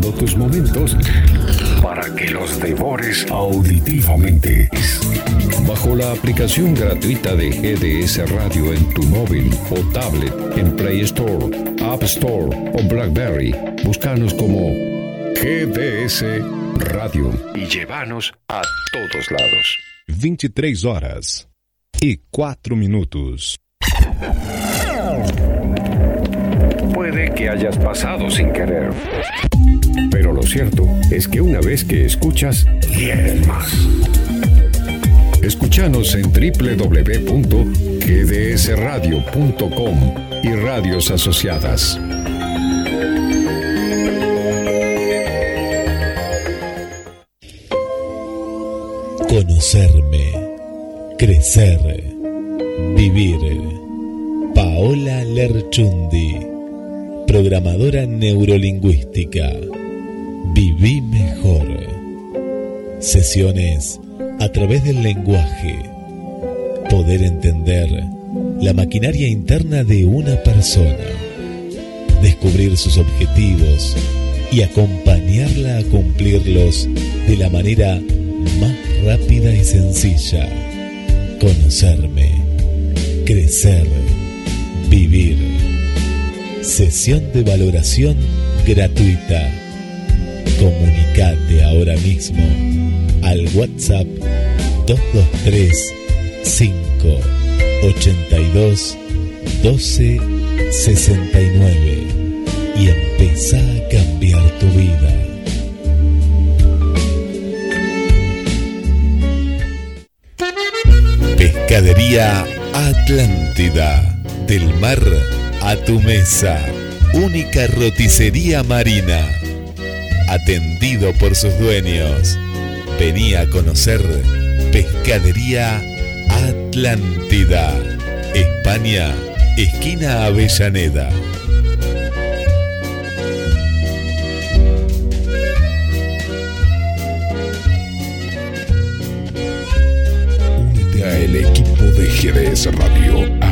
tus momentos para que los devores auditivamente. Bajo la aplicación gratuita de GDS Radio en tu móvil o tablet en Play Store, App Store o Blackberry, búscanos como GDS Radio y llévanos a todos lados. 23 horas y 4 minutos. Puede que hayas pasado sin querer. Pero lo cierto es que una vez que escuchas, quieres más. Escúchanos en www.gdsradio.com y radios asociadas. Conocerme, crecer, vivir. Paola Lerchundi, programadora neurolingüística. Viví mejor. Sesiones a través del lenguaje. Poder entender la maquinaria interna de una persona. Descubrir sus objetivos y acompañarla a cumplirlos de la manera más rápida y sencilla. Conocerme, crecer, vivir. Sesión de valoración gratuita. Comunicate ahora mismo al WhatsApp 223 582 12 69 y empezá a cambiar tu vida. Pescadería Atlántida. Del mar a tu mesa. Única roticería marina. Atendido por sus dueños. Venía a conocer Pescadería Atlántida. España, esquina Avellaneda. Únete a el equipo de GDS Radio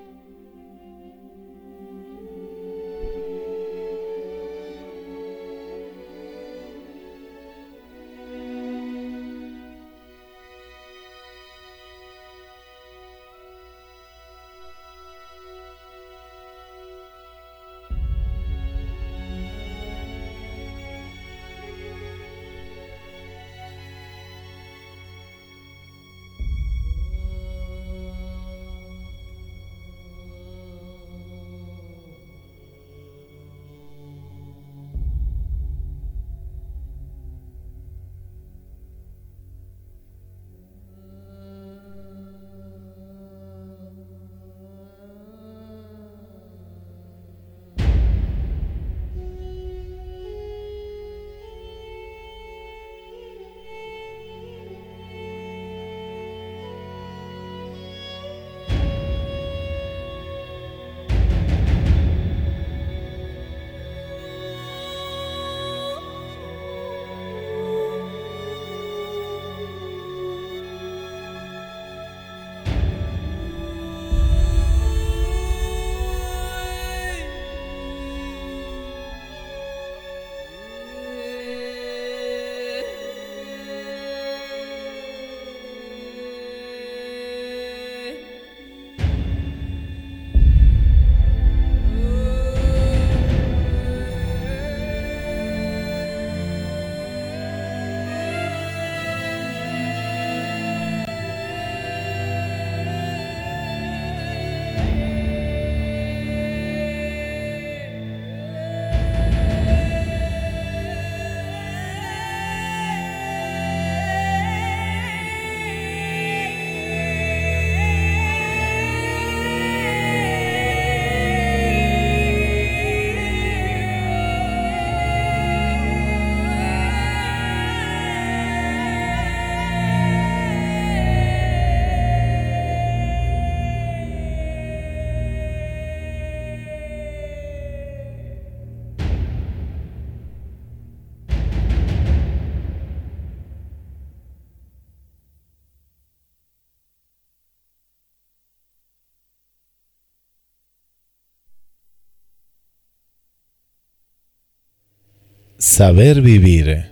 Saber vivir,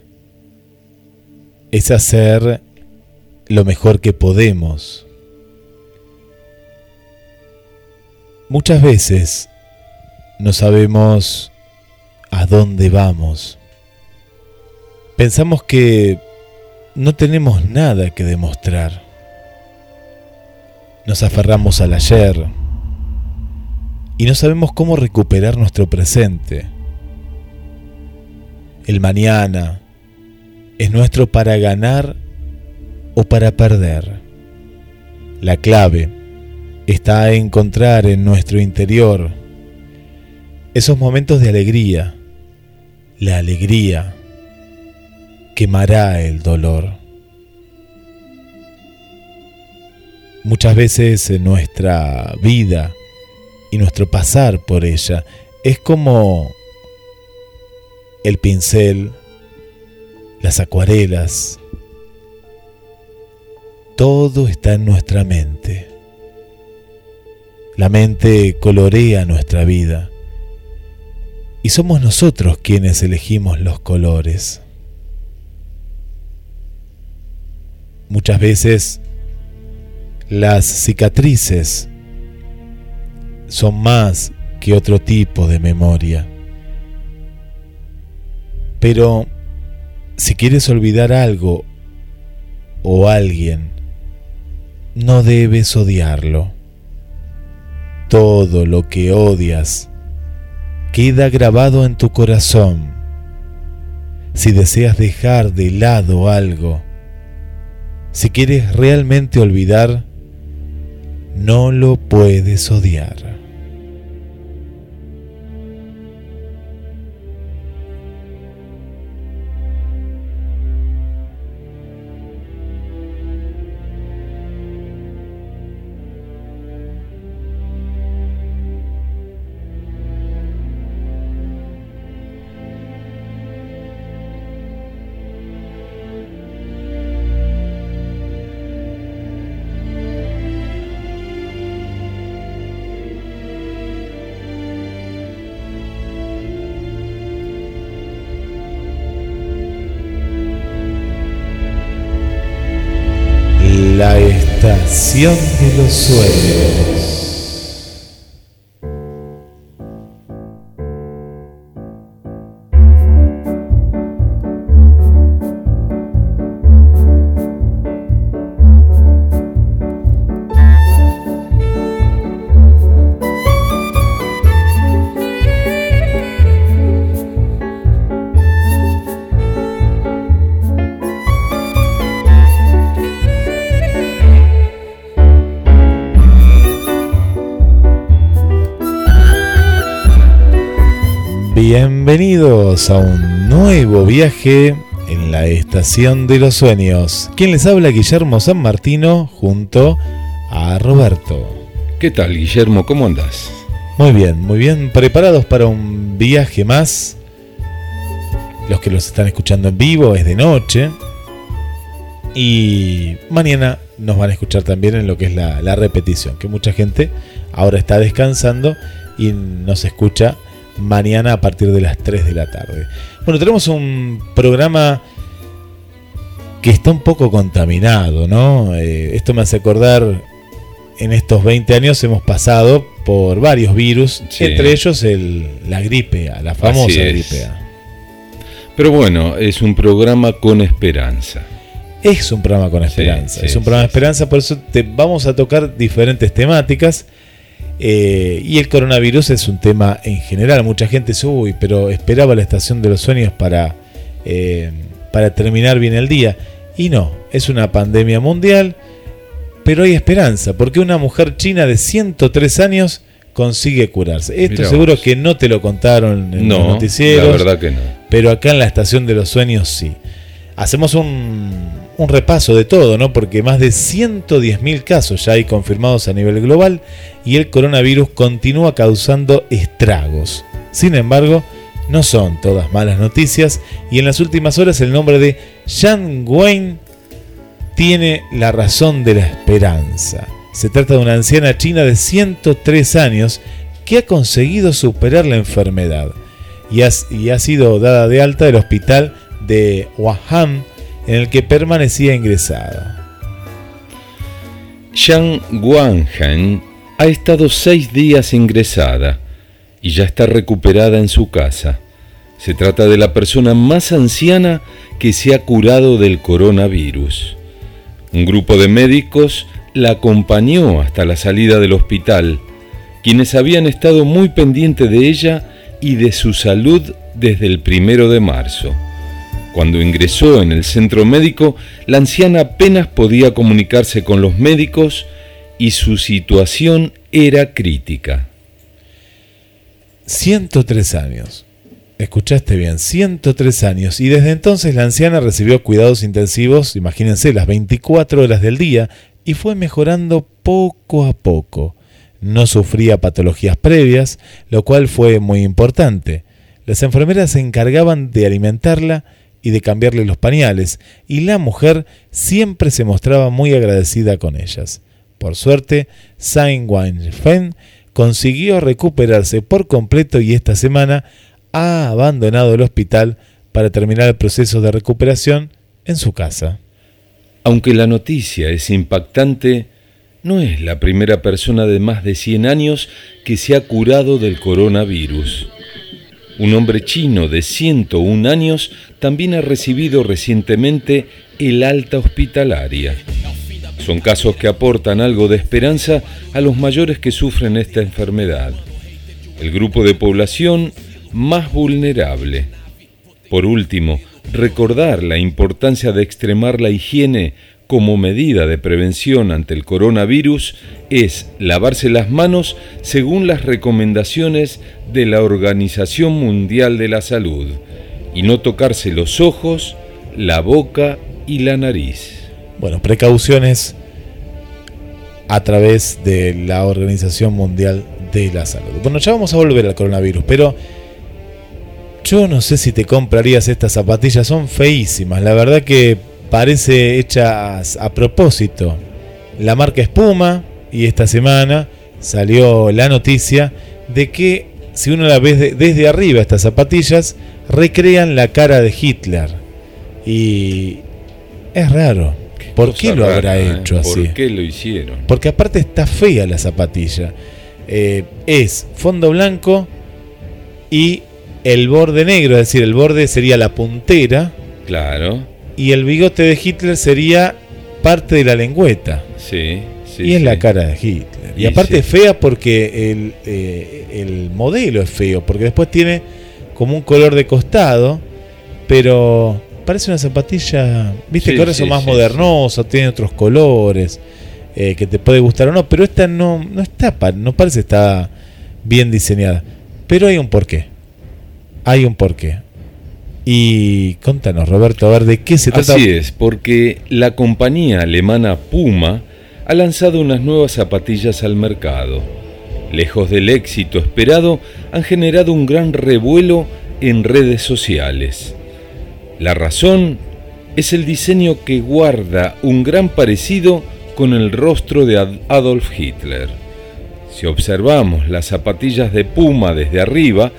es hacer lo mejor que podemos. Muchas veces no sabemos a dónde vamos. Pensamos que no tenemos nada que demostrar. Nos aferramos al ayer y no sabemos cómo recuperar nuestro presente. El mañana es nuestro para ganar o para perder. La clave está en encontrar en nuestro interior esos momentos de alegría. La alegría quemará el dolor. Muchas veces nuestra vida y nuestro pasar por ella es como el pincel, las acuarelas, todo está en nuestra mente. La mente colorea nuestra vida y somos nosotros quienes elegimos los colores. Muchas veces las cicatrices son más que otro tipo de memoria. Pero si quieres olvidar algo o alguien, no debes odiarlo. Todo lo que odias queda grabado en tu corazón. Si deseas dejar de lado algo, si quieres realmente olvidar, no lo puedes odiar. De los sueños. Bienvenidos a un nuevo viaje en la Estación de los Sueños. Quien les habla Guillermo San Martino junto a Roberto. ¿Qué tal Guillermo? ¿Cómo andas? Muy bien, muy bien. Preparados para un viaje más. Los que los están escuchando en vivo es de noche. Y mañana nos van a escuchar también en lo que es la, la repetición. Que mucha gente ahora está descansando y nos escucha mañana a partir de las 3 de la tarde. Bueno, tenemos un programa que está un poco contaminado, ¿no? Eh, esto me hace acordar, en estos 20 años hemos pasado por varios virus, entre ellos el, la gripe A, la famosa gripe A. Pero bueno, es un programa con esperanza. Es un programa con esperanza, es un programa de esperanza, por eso te vamos a tocar diferentes temáticas eh, y el coronavirus es un tema en general. Mucha gente dice, uy, pero esperaba la estación de los sueños para, eh, para terminar bien el día. Y no, es una pandemia mundial, pero hay esperanza, porque una mujer china de 103 años consigue curarse. Esto seguro que no te lo contaron en los noticieros. La verdad que no. Pero acá en la estación de los sueños sí. Hacemos un, un repaso de todo, ¿no? Porque más de 110.000 casos ya hay confirmados a nivel global y el coronavirus continúa causando estragos. Sin embargo, no son todas malas noticias y en las últimas horas el nombre de Yang Wayne tiene la razón de la esperanza. Se trata de una anciana china de 103 años que ha conseguido superar la enfermedad. y ha, sido dada de alta del hospital de Wuhan en el que permanecía ingresada. Yang Guanghan ha estado seis días ingresada y ya está recuperada en su casa. Se trata de la persona más anciana que se ha curado del coronavirus. Un grupo de médicos la acompañó hasta la salida del hospital, quienes habían estado muy pendientes de ella y de su salud desde el primero de marzo. Cuando ingresó en el centro médico, la anciana apenas podía comunicarse con los médicos y su situación era crítica. 103 años. Escuchaste bien, 103 años. Y desde entonces la anciana recibió cuidados intensivos, imagínense, las 24 horas del día, y fue mejorando poco a poco. No sufría patologías previas, lo cual fue muy importante. Las enfermeras se encargaban de alimentarla y de cambiarle los pañales, y la mujer siempre se mostraba muy agradecida con ellas. Por suerte, Saint Fen consiguió recuperarse por completo y esta semana ha abandonado el hospital para terminar el proceso de recuperación en su casa. Aunque la noticia es impactante, no es la primera persona de más de 100 años que se ha curado del coronavirus. Un hombre chino de 101 años también ha recibido recientemente el alta hospitalaria. Son casos que aportan algo de esperanza a los mayores que sufren esta enfermedad, el grupo de población más vulnerable. Por último, recordar la importancia de extremar la higiene como medida de prevención ante el coronavirus es lavarse las manos según las recomendaciones de la Organización Mundial de la Salud y no tocarse los ojos, la boca y la nariz. Bueno, precauciones a través de la Organización Mundial de la Salud. Bueno, ya vamos a volver al coronavirus, pero yo no sé si te comprarías estas zapatillas, son feísimas. La verdad que parece hecha a propósito. La marca Espuma y esta semana salió la noticia de que si uno la ve desde arriba estas zapatillas recrean la cara de Hitler y es raro. ¿Por qué lo habrá ¿eh? hecho así? ¿Por qué lo hicieron? Porque aparte está fea la zapatilla. Eh, es fondo blanco y el borde negro, es decir, el borde sería la puntera. Claro y el bigote de Hitler sería parte de la lengüeta. Sí, sí. Y es la cara de Hitler. Y, aparte es fea porque el, eh, el, modelo es feo, porque después tiene como un color de costado, pero parece una zapatilla, viste que ahora son más modernosos, tiene otros colores, eh, que te puede gustar o no, pero esta no, no está, no parece está bien diseñada. Pero hay un porqué. Hay un porqué. Y contanos, Roberto, a ver de qué se trata. Así es, porque la compañía alemana Puma ha lanzado unas nuevas zapatillas al mercado. Lejos del éxito esperado, han generado un gran revuelo en redes sociales. La razón es el diseño que guarda un gran parecido con el rostro de Adolf Hitler. Si observamos las zapatillas de Puma desde arriba,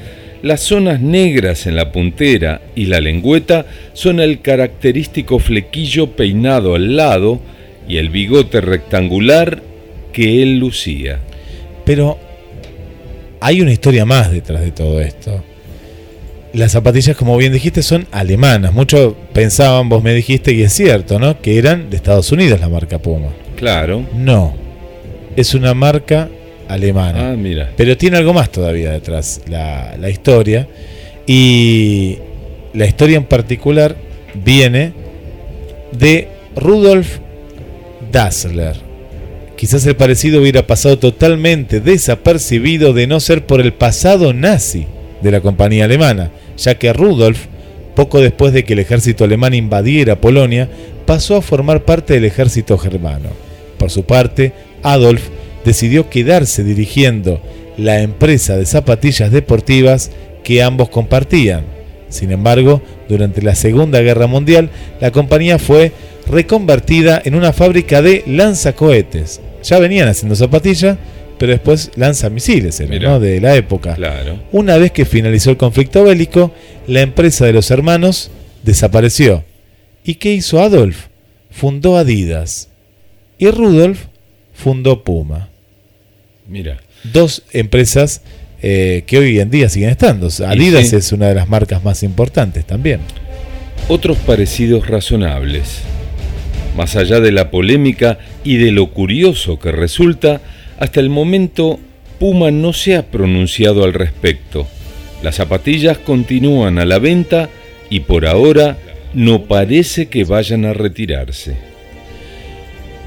las zonas negras en la puntera y la lengüeta son el característico flequillo peinado al lado y el bigote rectangular que él lucía. Pero hay una historia más detrás de todo esto. Las zapatillas, como bien dijiste, son alemanas. Muchos pensaban, vos me dijiste, y es cierto, ¿no? Que eran de Estados Unidos la marca Puma. Claro. No. Es una marca alemana. Ah, mira. Pero tiene algo más todavía detrás, la, la historia. Y la historia en particular viene de Rudolf Dassler. Quizás el parecido hubiera pasado totalmente desapercibido de no ser por el pasado nazi de la compañía alemana, ya que Rudolf, poco después de que el ejército alemán invadiera Polonia, pasó a formar parte del ejército germano. Por su parte, Adolf decidió quedarse dirigiendo la empresa de zapatillas deportivas que ambos compartían. Sin embargo, durante la Segunda Guerra Mundial, la compañía fue reconvertida en una fábrica de lanzacohetes. Ya venían haciendo zapatillas, pero después lanza misiles de la época. Claro. Una vez que finalizó el conflicto bélico, la empresa de los hermanos desapareció. ¿Y qué hizo Adolf? Fundó Adidas. Y Rudolf fundó Puma. Mira. Dos empresas eh, que hoy en día siguen estando. Adidas es una de las marcas más importantes también. Otros parecidos razonables. Más allá de la polémica y de lo curioso que resulta, hasta el momento Puma no se ha pronunciado al respecto. Las zapatillas continúan a la venta y por ahora no parece que vayan a retirarse.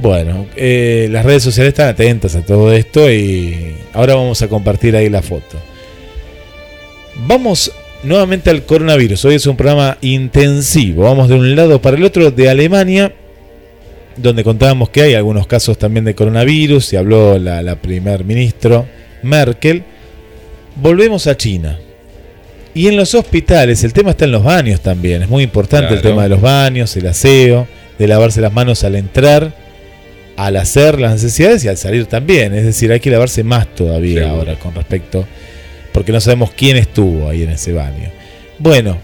Bueno, eh, las redes sociales están atentas a todo esto y ahora vamos a compartir ahí la foto. Vamos nuevamente al coronavirus. Hoy es un programa intensivo. Vamos de un lado para el otro de Alemania, donde contábamos que hay algunos casos también de coronavirus y habló la, primer ministro Merkel. Volvemos a China. Y en los hospitales, el tema está en los baños también. Es muy importante el tema de los baños, el aseo, de lavarse las manos al entrar, al hacer las necesidades y al salir también. Es decir, hay que lavarse más todavía ahora con respecto porque no sabemos quién estuvo ahí en ese baño. Bueno,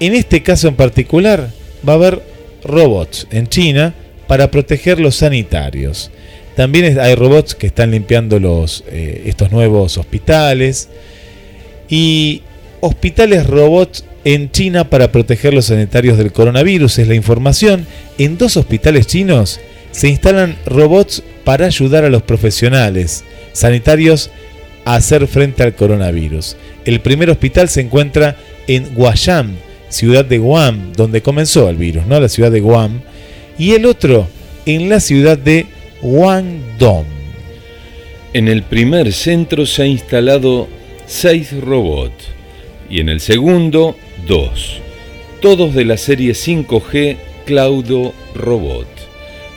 en este caso en particular va a haber robots en China para proteger los sanitarios. También hay robots que están limpiando los, eh, estos nuevos hospitales. Y hospitales robots en China para proteger los sanitarios del coronavirus es la información. En dos hospitales chinos se instalan robots para ayudar a los profesionales sanitarios hacer frente al coronavirus. El primer hospital se encuentra en Guayam, ciudad de Guam, donde comenzó el virus, ¿no? La ciudad de Guam. Y el otro en la ciudad de Guangdong. En el primer centro se ha instalado seis robots y en el segundo dos, todos de la serie 5G Claudio Robot.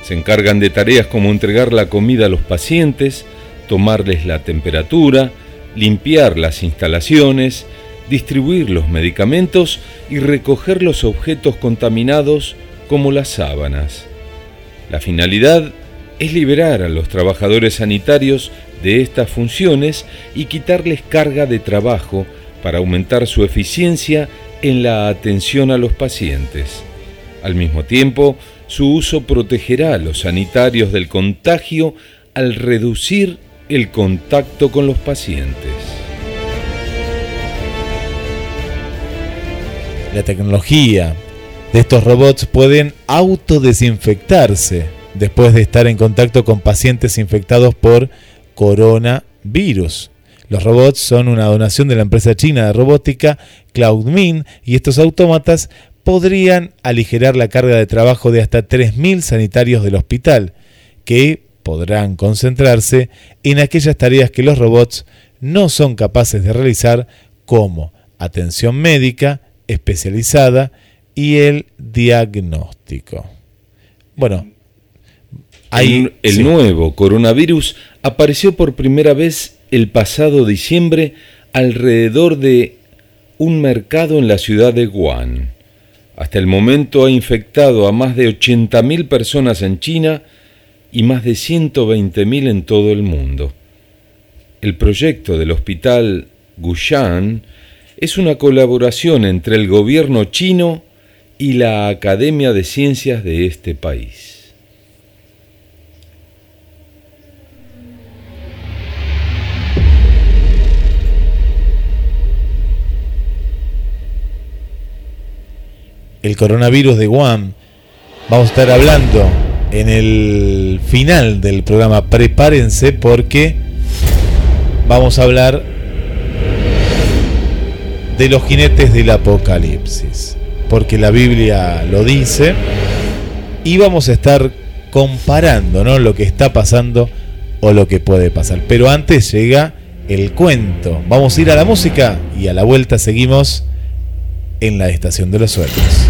Se encargan de tareas como entregar la comida a los pacientes, tomarles la temperatura, limpiar las instalaciones, distribuir los medicamentos y recoger los objetos contaminados como las sábanas. La finalidad es liberar a los trabajadores sanitarios de estas funciones y quitarles carga de trabajo para aumentar su eficiencia en la atención a los pacientes. Al mismo tiempo, su uso protegerá a los sanitarios del contagio al reducir el contacto con los pacientes. La tecnología de estos robots pueden autodesinfectarse después de estar en contacto con pacientes infectados por coronavirus. Los robots son una donación de la empresa china de robótica CloudMin y estos autómatas podrían aligerar la carga de trabajo de hasta 3.000 sanitarios del hospital, que podrán concentrarse en aquellas tareas que los robots no son capaces de realizar como atención médica especializada y el diagnóstico. Bueno, el, el nuevo coronavirus apareció por primera vez el pasado diciembre alrededor de un mercado en la ciudad de Wuhan. Hasta el momento ha infectado a más de 80.000 personas en China y más de 120.000 en todo el mundo. El proyecto del hospital Gushan es una colaboración entre el gobierno chino y la Academia de Ciencias de este país. El coronavirus de Guam, vamos a estar hablando en el final del programa. Prepárense porque vamos a hablar de los jinetes del apocalipsis. Porque la Biblia lo dice. Y vamos a estar comparando ¿no? lo que está pasando o lo que puede pasar. Pero antes llega el cuento. Vamos a ir a la música y a la vuelta seguimos en la estación de los sueños.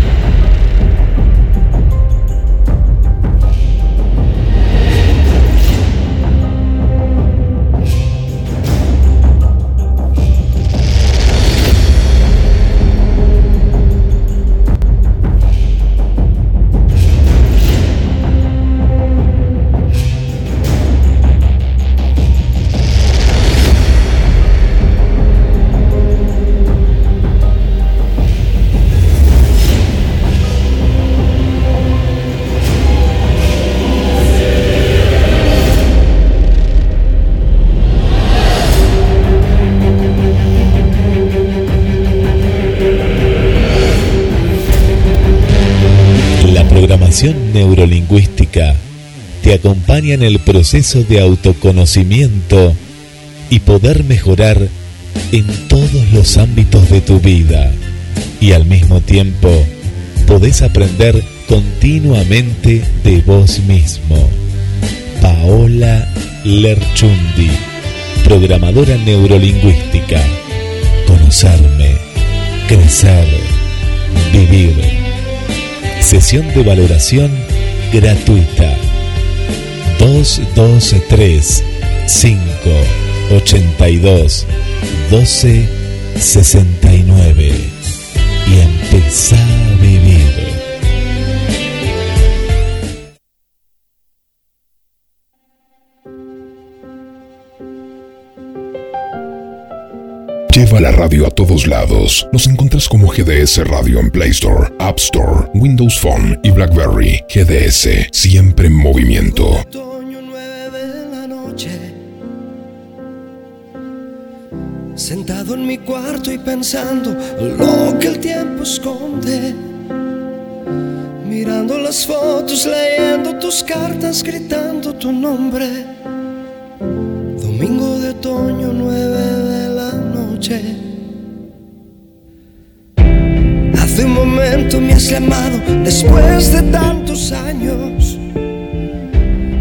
Neurolingüística te acompaña en el proceso de autoconocimiento y poder mejorar en todos los ámbitos de tu vida. Y al mismo tiempo, podés aprender continuamente de vos mismo. Paola Lerchundi, programadora neurolingüística. Conocerme, crecer, vivir. Sesión de valoración gratuita. 223 5 82 Lleva la radio a todos lados. Nos encuentras como GDS Radio en Play Store, App Store, Windows Phone y BlackBerry. GDS, siempre en movimiento. Sentado en mi cuarto y pensando lo que el tiempo esconde. Mirando las fotos, leyendo tus cartas, gritando tu nombre. Domingo de otoño, nueve de la Hace un momento me has llamado después de tantos años.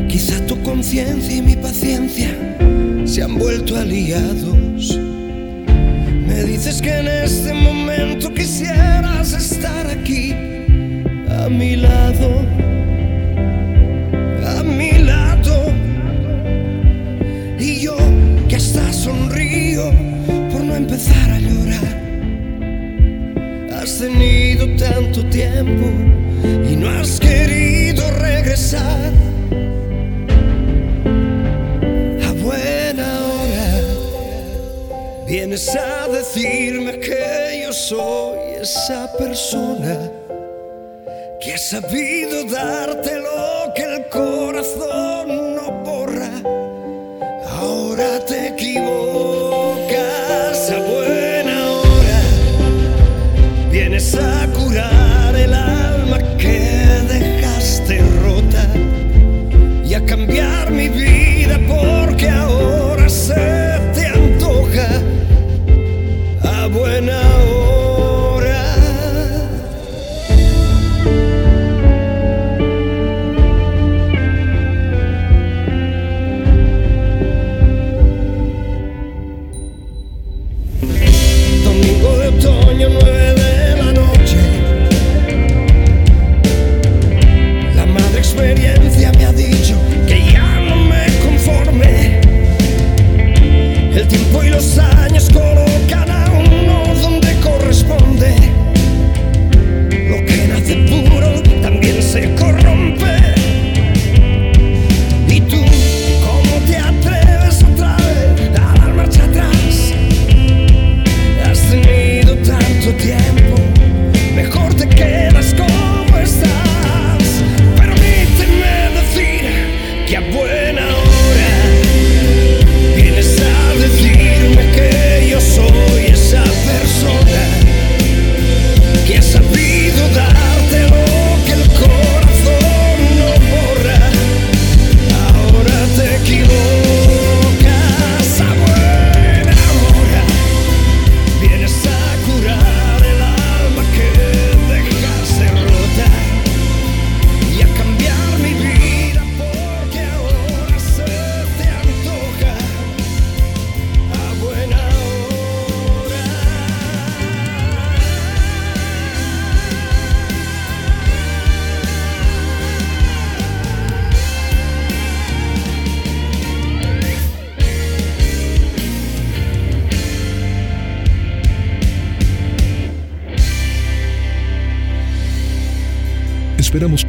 Quizá tu conciencia y mi paciencia se han vuelto aliados. Me dices que en este momento quisieras estar aquí, a mi lado, a mi lado. Y yo que hasta sonrío empezar a llorar. Has tenido tanto tiempo y no has querido regresar. A buena hora vienes a decirme que yo soy esa persona que ha sabido darte lo que el corazón no borra. Ahora te equivocas A curar el alma que dejaste rota y a cambiar mi vida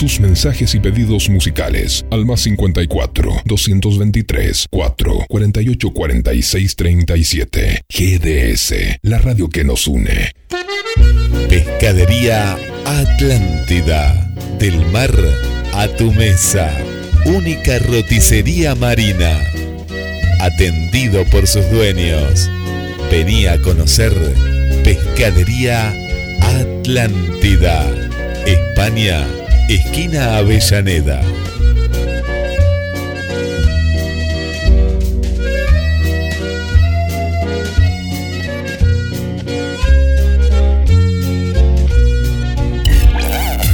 tus mensajes y pedidos musicales al más 54 223 4 48 46 37. GDS, la radio que nos une. Pescadería Atlántida. Del mar a tu mesa. Única roticería marina. Atendido por sus dueños. Vení a conocer Pescadería Atlántida. España Esquina Avellaneda.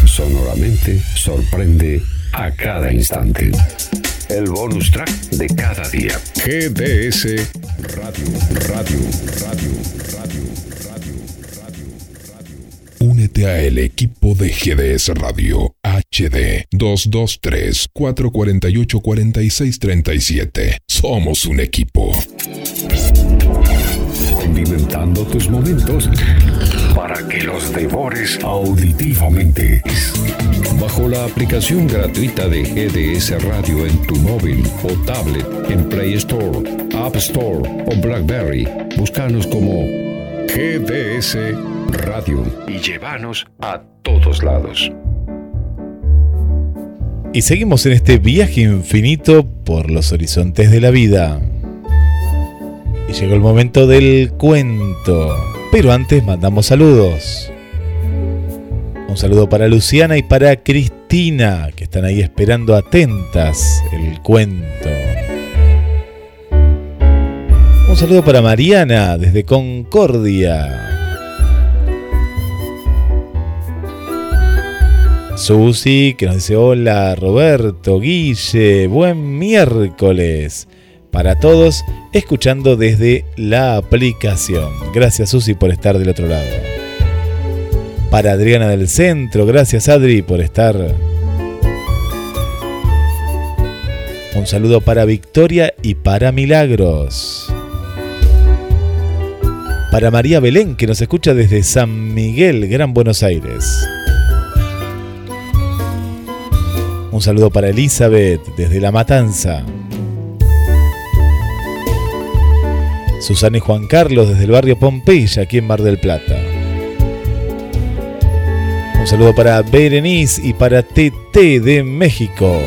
Sonoramente sorprende a cada instante. El bonus track de cada día. GDS Radio, Radio, Radio, Radio, Únete el equipo de GDS Radio HD 223 448 4637. Somos un equipo. Condimentando tus momentos para que los devores auditivamente. Bajo la aplicación gratuita de GDS Radio en tu móvil o tablet en Play Store, App Store o Blackberry, búscanos como GDS Radio y llévanos a todos lados. Y seguimos en este viaje infinito por los horizontes de la vida. Y llegó el momento del cuento. Pero antes mandamos saludos. Un saludo para Luciana y para Cristina, que están ahí esperando atentas el cuento. Un saludo para Mariana desde Concordia. Susi, que nos dice hola, Roberto, Guille, buen miércoles para todos, escuchando desde la aplicación. Gracias Susi por estar del otro lado. Para Adriana del Centro, gracias Adri por estar. Un saludo para Victoria y para Milagros. Para María Belén, que nos escucha desde San Miguel, Gran Buenos Aires. Un saludo para Elizabeth desde La Matanza. Susana y Juan Carlos desde el barrio Pompeya, aquí en Mar del Plata. Un saludo para Berenice y para TT de México.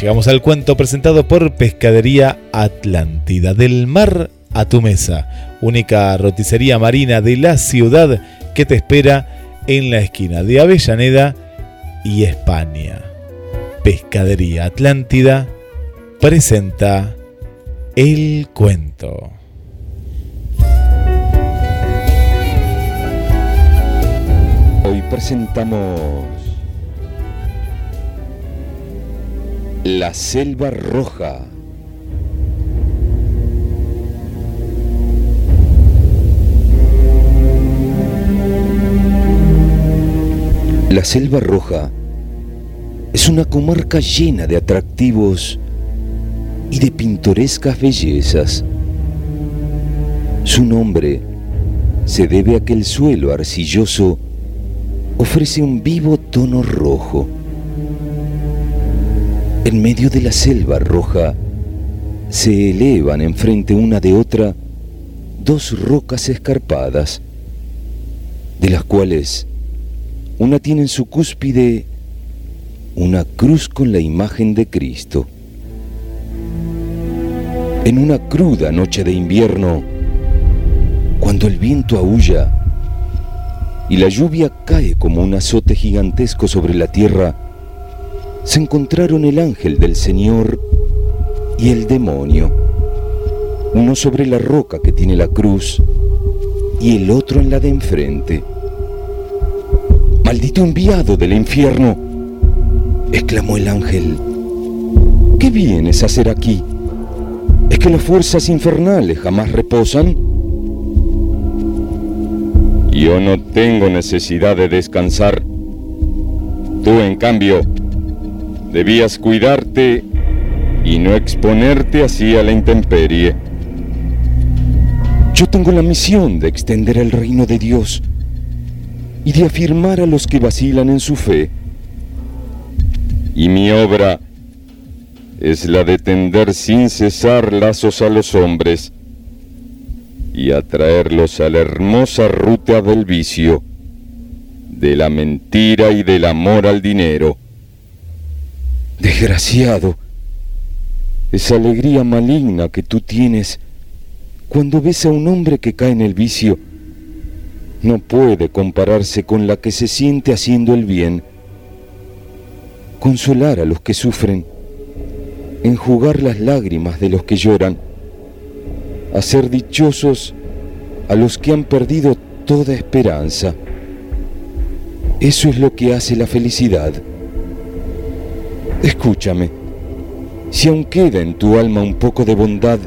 llegamos al cuento presentado por Pescadería Atlántida, del mar a tu mesa, única roticería marina de la ciudad que te espera en la esquina de Avellaneda y España. Pescadería Atlántida presenta el cuento. Hoy presentamos La Selva Roja. La Selva Roja es una comarca llena de atractivos y de pintorescas bellezas. Su nombre se debe a que el suelo arcilloso ofrece un vivo tono rojo. En medio de la selva roja se elevan enfrente una de otra dos rocas escarpadas, de las cuales una tiene en su cúspide una cruz con la imagen de Cristo. En una cruda noche de invierno, cuando el viento aúlla y la lluvia cae como un azote gigantesco sobre la tierra, se encontraron el ángel del Señor y el demonio, uno sobre la roca que tiene la cruz y el otro en la de enfrente. Maldito enviado del infierno, exclamó el ángel, ¿qué vienes a hacer aquí? ¿Es que las fuerzas infernales jamás reposan? Yo no tengo necesidad de descansar. Tú, en cambio, debías cuidarte y no exponerte así a la intemperie. Yo tengo la misión de extender el reino de Dios y de afirmar a los que vacilan en su fe. Y mi obra es la de tender sin cesar lazos a los hombres y atraerlos a la hermosa ruta del vicio, de la mentira y del amor al dinero. Desgraciado, esa alegría maligna que tú tienes cuando ves a un hombre que cae en el vicio, no puede compararse con la que se siente haciendo el bien. Consolar a los que sufren, enjugar las lágrimas de los que lloran, hacer dichosos a los que han perdido toda esperanza. Eso es lo que hace la felicidad. Escúchame, si aún queda en tu alma un poco de bondad,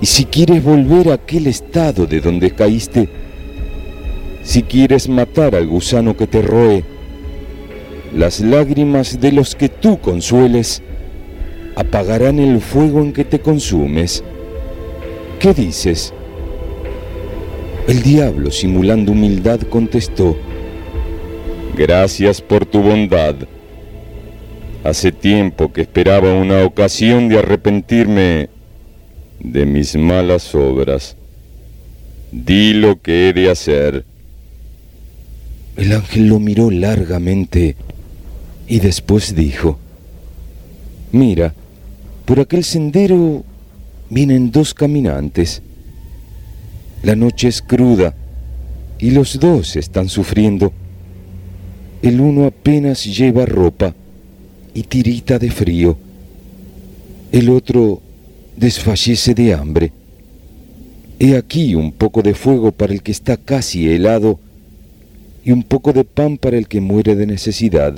y si quieres volver a aquel estado de donde caíste, si quieres matar al gusano que te roe, las lágrimas de los que tú consueles apagarán el fuego en que te consumes. ¿Qué dices? El diablo, simulando humildad, contestó, Gracias por tu bondad. Hace tiempo que esperaba una ocasión de arrepentirme de mis malas obras. Di lo que he de hacer. El ángel lo miró largamente y después dijo, Mira, por aquel sendero vienen dos caminantes. La noche es cruda y los dos están sufriendo. El uno apenas lleva ropa y tirita de frío. El otro desfallece de hambre. He aquí un poco de fuego para el que está casi helado y un poco de pan para el que muere de necesidad.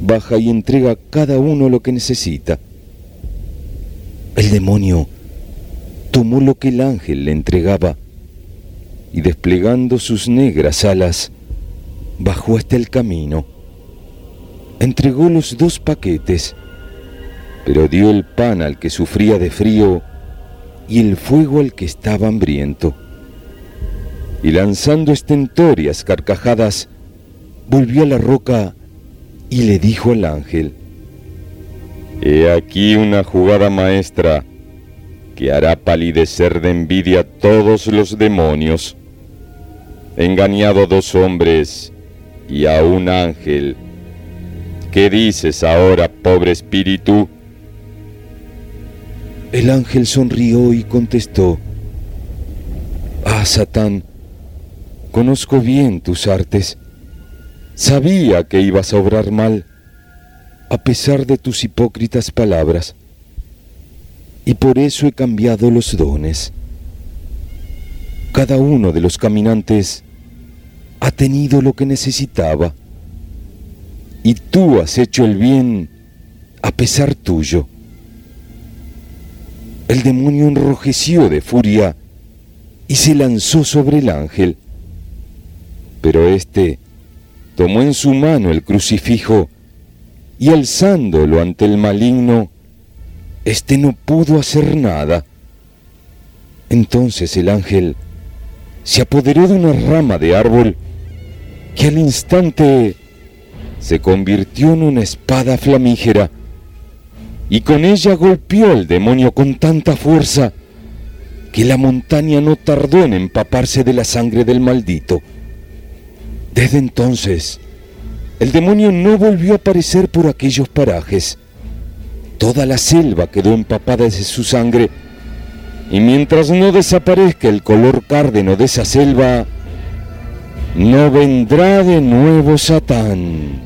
Baja y entrega a cada uno lo que necesita. El demonio tomó lo que el ángel le entregaba y desplegando sus negras alas, bajó hasta el camino. Entregó los dos paquetes, pero dio el pan al que sufría de frío y el fuego al que estaba hambriento y lanzando estentorias carcajadas, volvió a la roca y le dijo al ángel, He aquí una jugada maestra que hará palidecer de envidia a todos los demonios. Engañado a dos hombres y a un ángel. ¿Qué dices ahora, pobre espíritu? El ángel sonrió y contestó, Ah, Satán, Conozco bien tus artes. Sabía que ibas a obrar mal, a pesar de tus hipócritas palabras. Y por eso he cambiado los dones. Cada uno de los caminantes ha tenido lo que necesitaba. Y tú has hecho el bien a pesar tuyo. El demonio enrojeció de furia y se lanzó sobre el ángel pero éste tomó en su mano el crucifijo y alzándolo ante el maligno, éste no pudo hacer nada. Entonces el ángel se apoderó de una rama de árbol que al instante se convirtió en una espada flamígera y con ella golpeó al demonio con tanta fuerza que la montaña no tardó en empaparse de la sangre del maldito. Desde entonces, el demonio no volvió a aparecer por aquellos parajes. Toda la selva quedó empapada de su sangre, y mientras no desaparezca el color cárdeno de esa selva, no vendrá de nuevo Satán.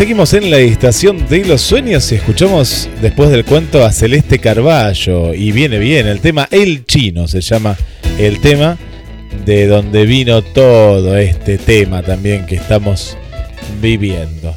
Seguimos en la estación de los sueños y escuchamos después del cuento a Celeste Carballo. Y viene bien, el tema El Chino se llama el tema de donde vino todo este tema también que estamos viviendo.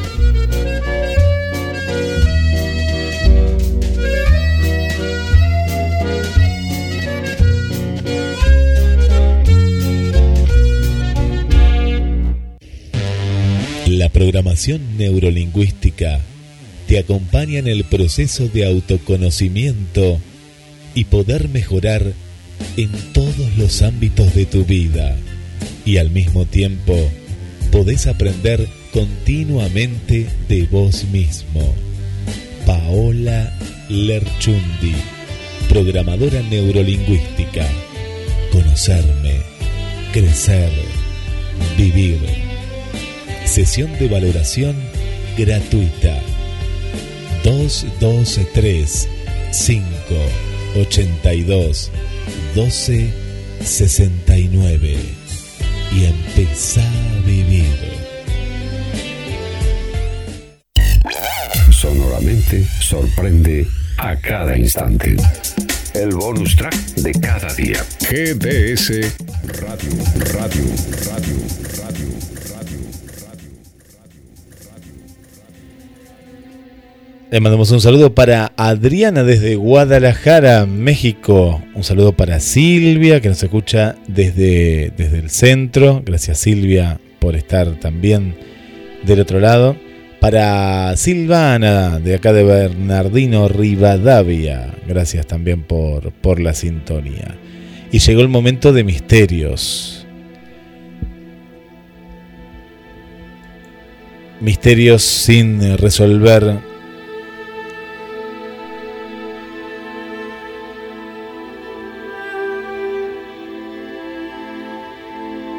Programación neurolingüística te acompaña en el proceso de autoconocimiento y poder mejorar en todos los ámbitos de tu vida. Y al mismo tiempo, podés aprender continuamente de vos mismo. Paola Lerchundi, programadora neurolingüística. Conocerme, crecer, vivir Sesión de valoración gratuita. 223 582 1269 y empezá a vivir. Sonoramente sorprende a cada instante. El bonus track de cada día. GDS Radio, Radio, Radio, Radio. Le mandamos un saludo para Adriana desde Guadalajara, México. Un saludo para Silvia, que nos escucha desde, desde el centro. Gracias Silvia por estar también del otro lado. Para Silvana, de acá de Bernardino Rivadavia. Gracias también por, por la sintonía. Y llegó el momento de misterios. Misterios sin resolver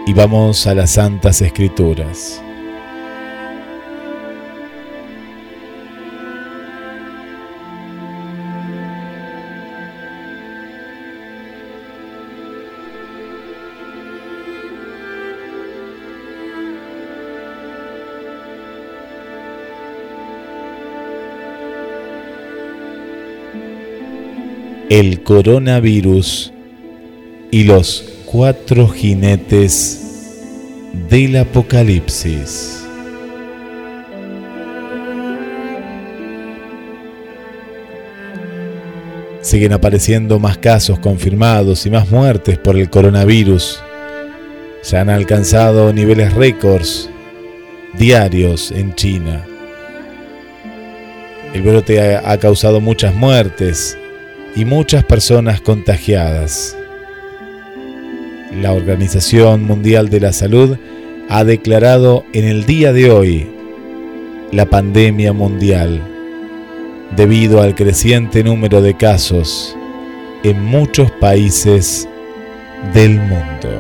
y vamos a las Santas Escrituras. El coronavirus y los cuatro jinetes del Apocalipsis. Siguen apareciendo más casos confirmados y más muertes por el coronavirus. Se han alcanzado niveles récords diarios en China. El brote ha causado muchas muertes y muchas personas contagiadas. La Organización Mundial de la Salud ha declarado en el día de hoy la pandemia mundial debido al creciente número de casos en muchos países del mundo.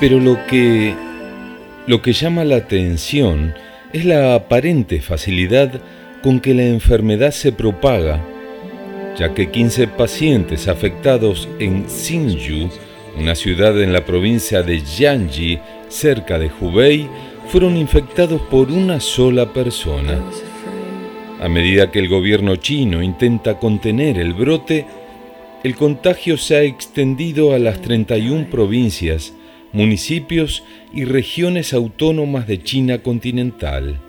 Pero lo que lo que llama la atención es la aparente facilidad con que la enfermedad se propaga, ya que 15 pacientes afectados en Xinju, una ciudad en la provincia de Jiangxi, cerca de Hubei, fueron infectados por una sola persona. A medida que el gobierno chino intenta contener el brote, el contagio se ha extendido a las 31 provincias, municipios y regiones autónomas de China continental,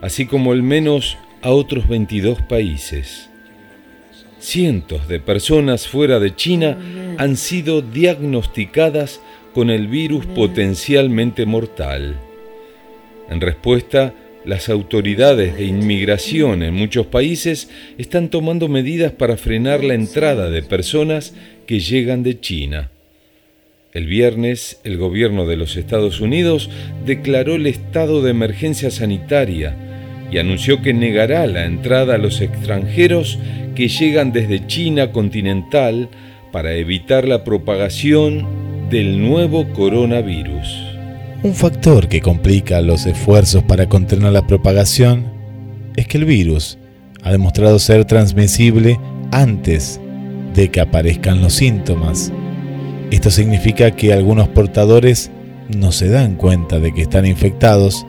así como al menos a otros 22 países. Cientos de personas fuera de China han sido diagnosticadas con el virus potencialmente mortal. En respuesta, las autoridades de inmigración en muchos países están tomando medidas para frenar la entrada de personas que llegan de China. El viernes, el gobierno de los Estados Unidos declaró el estado de emergencia sanitaria y anunció que negará la entrada a los extranjeros que llegan desde China continental para evitar la propagación del nuevo coronavirus. Un factor que complica los esfuerzos para contener la propagación es que el virus ha demostrado ser transmisible antes de que aparezcan los síntomas esto significa que algunos portadores no se dan cuenta de que están infectados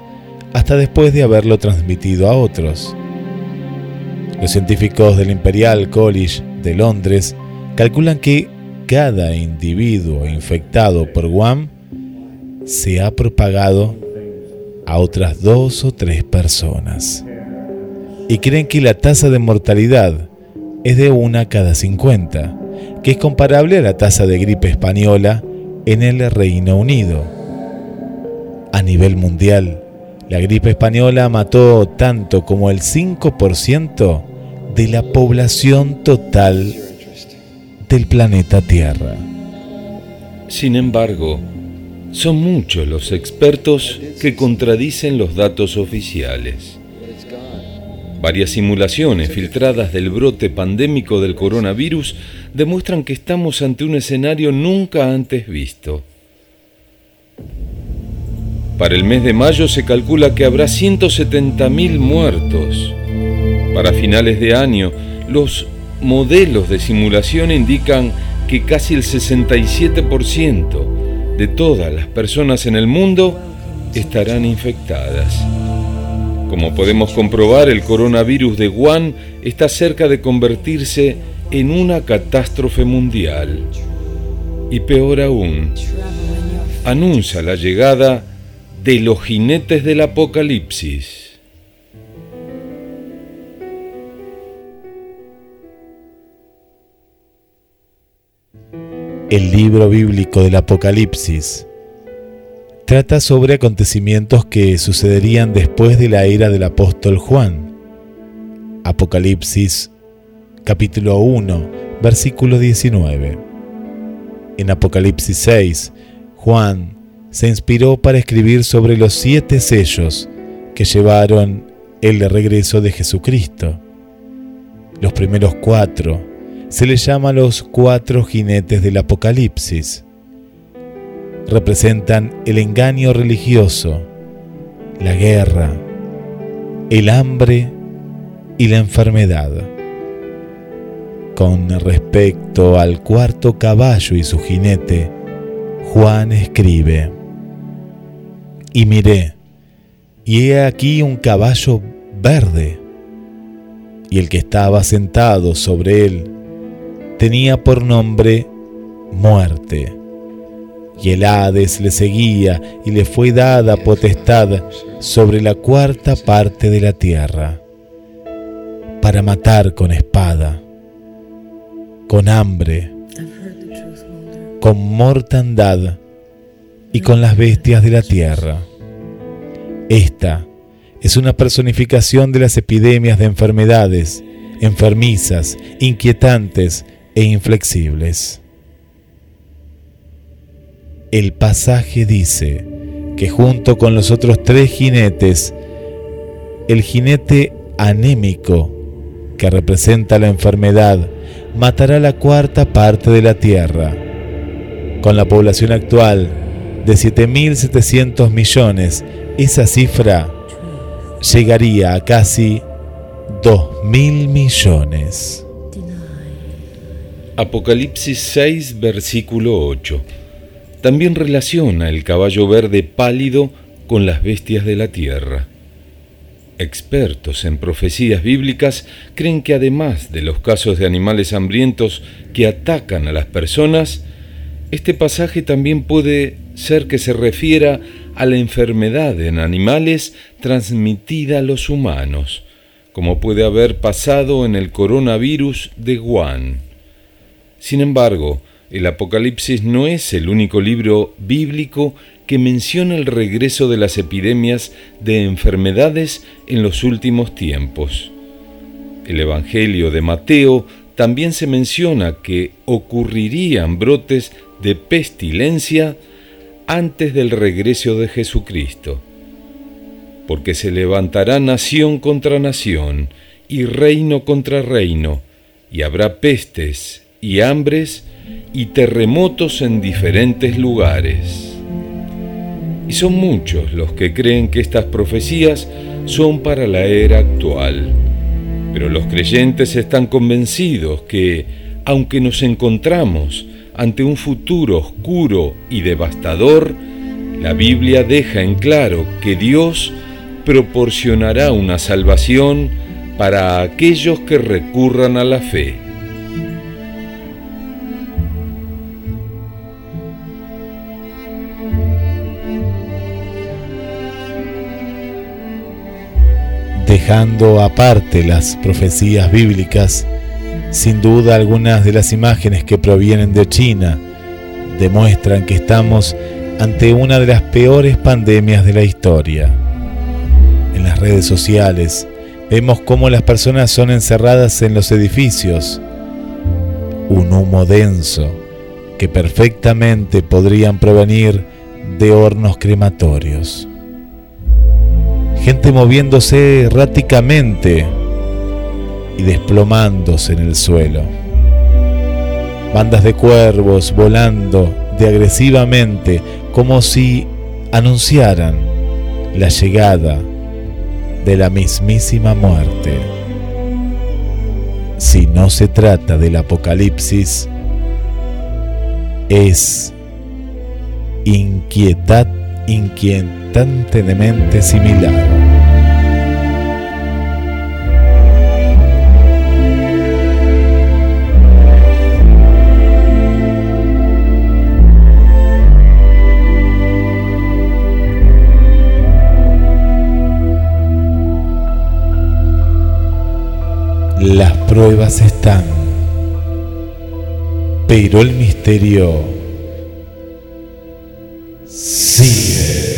hasta después de haberlo transmitido a otros. Los científicos del Imperial College de Londres calculan que cada individuo infectado por Guam se ha propagado a otras dos o tres personas. Y creen que la tasa de mortalidad es de una cada 50 que es comparable a la tasa de gripe española en el Reino Unido. A nivel mundial, la gripe española mató tanto como el 5% de la población total del planeta Tierra. Sin embargo, son muchos los expertos que contradicen los datos oficiales. Varias simulaciones filtradas del brote pandémico del coronavirus demuestran que estamos ante un escenario nunca antes visto. Para el mes de mayo se calcula que habrá 170.000 muertos. Para finales de año, los modelos de simulación indican que casi el 67% de todas las personas en el mundo estarán infectadas. Como podemos comprobar, el coronavirus de Wuhan está cerca de convertirse en una catástrofe mundial. Y peor aún, anuncia la llegada de los jinetes del apocalipsis. El libro bíblico del Apocalipsis trata sobre acontecimientos que sucederían después de la era del apóstol Juan. Apocalipsis capítulo 1, versículo 19. En Apocalipsis 6, Juan se inspiró para escribir sobre los siete sellos que llevaron el regreso de Jesucristo. Los primeros cuatro se les llama los cuatro jinetes del Apocalipsis. Representan el engaño religioso, la guerra, el hambre y la enfermedad. Con respecto al cuarto caballo y su jinete, Juan escribe, Y miré, y he aquí un caballo verde, y el que estaba sentado sobre él tenía por nombre muerte, y el Hades le seguía y le fue dada potestad sobre la cuarta parte de la tierra, para matar con espada con hambre, con mortandad y con las bestias de la tierra. Esta es una personificación de las epidemias de enfermedades enfermizas, inquietantes e inflexibles. El pasaje dice que junto con los otros tres jinetes, el jinete anémico, que representa la enfermedad, matará la cuarta parte de la Tierra. Con la población actual de 7.700 millones, esa cifra llegaría a casi 2.000 millones. Apocalipsis 6, versículo 8. También relaciona el caballo verde pálido con las bestias de la tierra. Expertos en profecías bíblicas creen que además de los casos de animales hambrientos que atacan a las personas, este pasaje también puede ser que se refiera a la enfermedad en animales transmitida a los humanos, como puede haber pasado en el coronavirus de Wuhan. Sin embargo, el Apocalipsis no es el único libro bíblico que menciona el regreso de las epidemias de enfermedades en los últimos tiempos. El Evangelio de Mateo también se menciona que ocurrirían brotes de pestilencia antes del regreso de Jesucristo porque se levantará nación contra nación y reino contra reino, y habrá pestes y hambres y terremotos en diferentes lugares. Y son muchos los que creen que estas profecías son para la era actual, pero los creyentes están convencidos que, aunque nos encontramos ante un futuro oscuro y devastador, la Biblia deja en claro que Dios proporcionará una salvación para aquellos que recurran a la fe. Dejando aparte las profecías bíblicas, sin duda algunas de las imágenes que provienen de China demuestran que estamos ante una de las peores pandemias de la historia en las redes sociales, vemos cómo las personas son encerradas en los edificios. Un humo denso que perfectamente podrían provenir de hornos crematorios. Gente moviéndose erráticamente y desplomándose en el suelo. Bandas de cuervos volando de agresivamente como si anunciaran la llegada de la mismísima muerte. Si no se trata del apocalipsis, es inquietad, inquietantemente similar. Las pruebas están, pero el misterio sigue.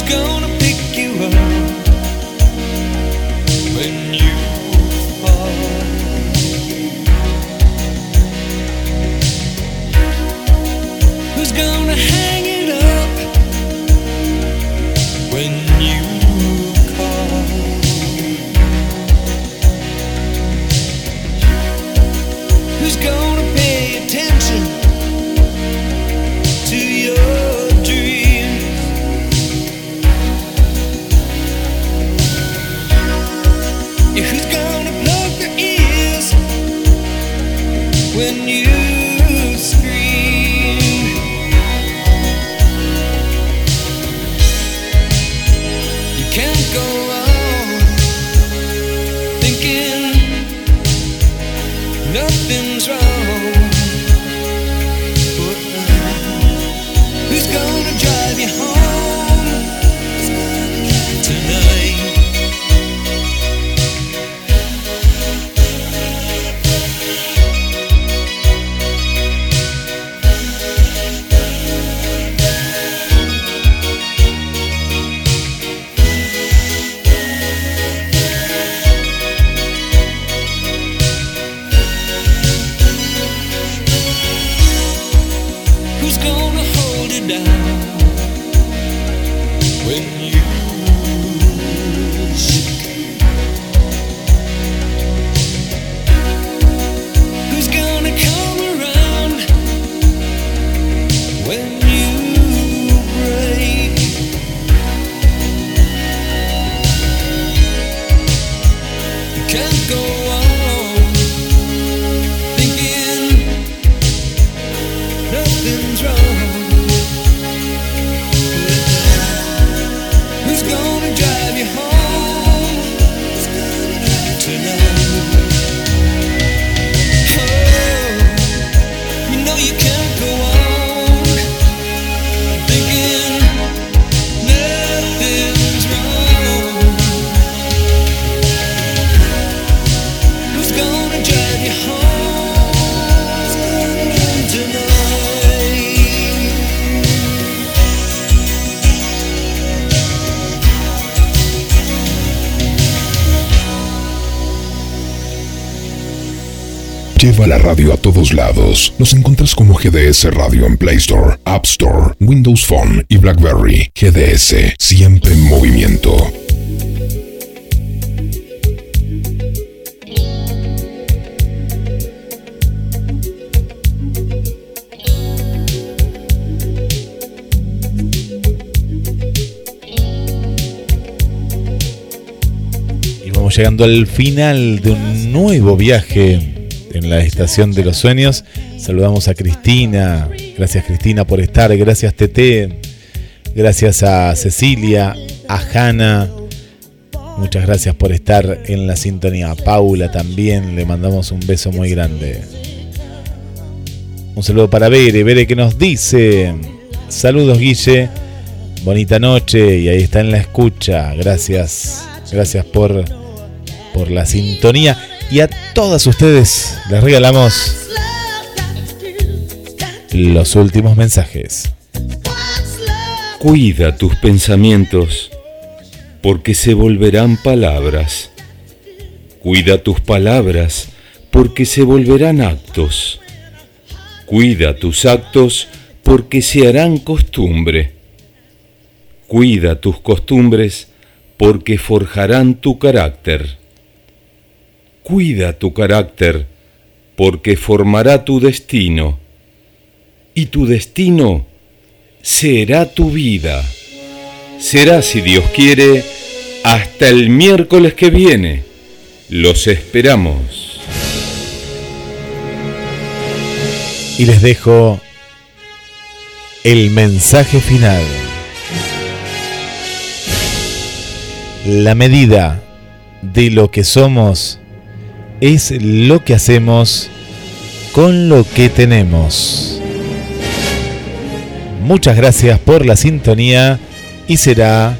It's gonna be la radio a todos lados. Nos encuentras como GDS Radio en Play Store, App Store, Windows Phone y BlackBerry. GDS, siempre en movimiento. llegando al final de un nuevo viaje en la estación de los sueños. Saludamos a Cristina. Gracias Cristina por estar. Gracias Tete. Gracias a Cecilia, a Hanna. Muchas gracias por estar en la sintonía. A Paula también le mandamos un beso muy grande. Un saludo para Bere. Bere que nos dice. Saludos Guille. Bonita noche y ahí está en la escucha. Gracias. Gracias por por la sintonía y a todas ustedes les regalamos los últimos mensajes. Cuida tus pensamientos porque se volverán palabras. Cuida tus palabras porque se volverán actos. Cuida tus actos porque se harán costumbre. Cuida tus costumbres porque forjarán tu carácter. Cuida tu carácter, porque formará tu destino, y tu destino será tu vida. Será, si Dios quiere, hasta el miércoles que viene. Los esperamos. Y les dejo el mensaje final. La medida de lo que somos es lo que hacemos con lo que tenemos. Muchas gracias por la sintonía y será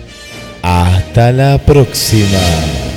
hasta la próxima.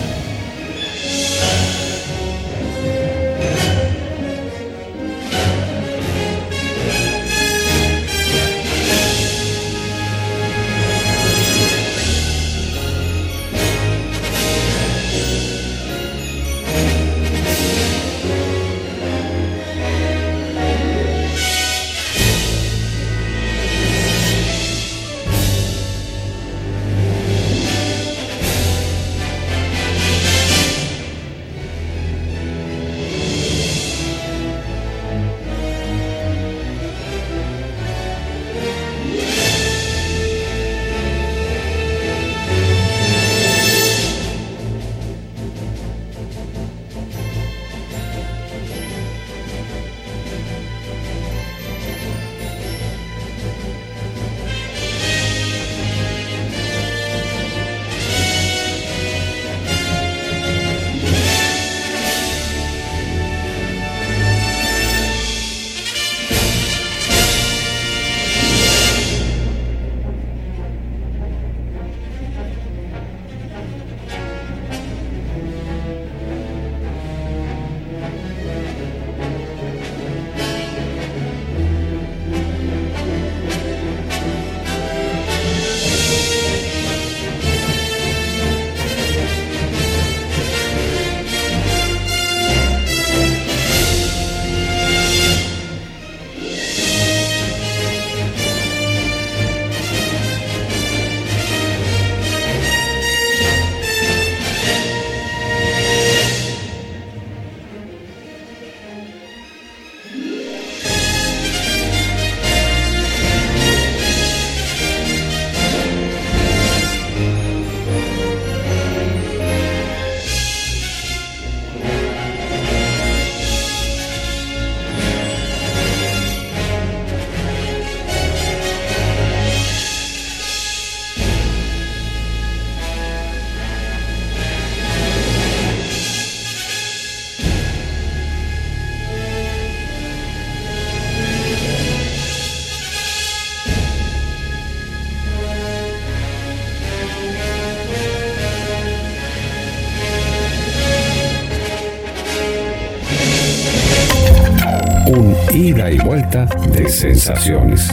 De sensaciones.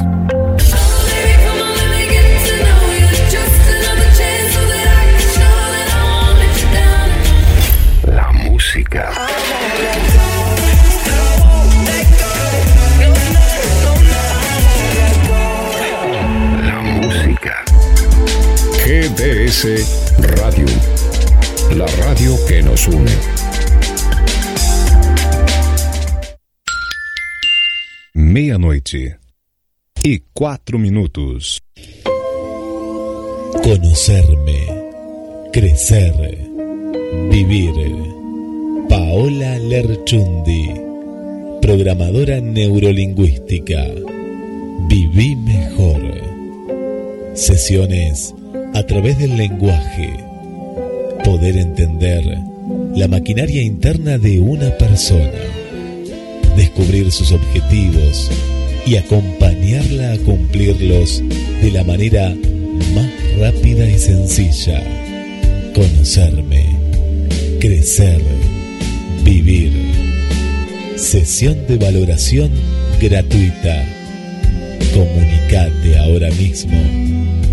La música. La música. GDS Radio. La radio que nos une. Meia-noite e quatro minutos. Conocerme, crecer, vivir. Paola Lerchundi, programadora neurolingüística. Viví mejor. Sesiones a través del lenguaje. Poder entender la maquinaria interna de una persona. Descubrir sus objetivos y acompañarla a cumplirlos de la manera más rápida y sencilla. Conocerme, crecer, vivir. Sesión de valoración gratuita. Comunicate ahora mismo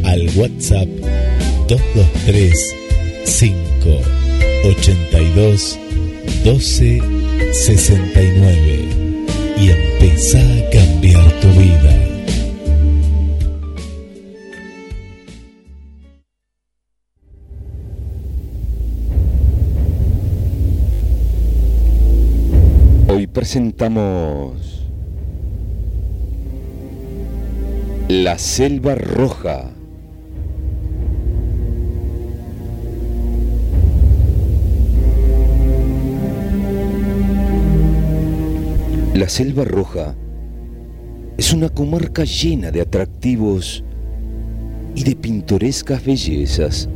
al WhatsApp 223 582 12 69 y empezá a cambiar tu vida. Hoy presentamos La Selva Roja. La Selva Roja es una comarca llena de atractivos y de pintorescas bellezas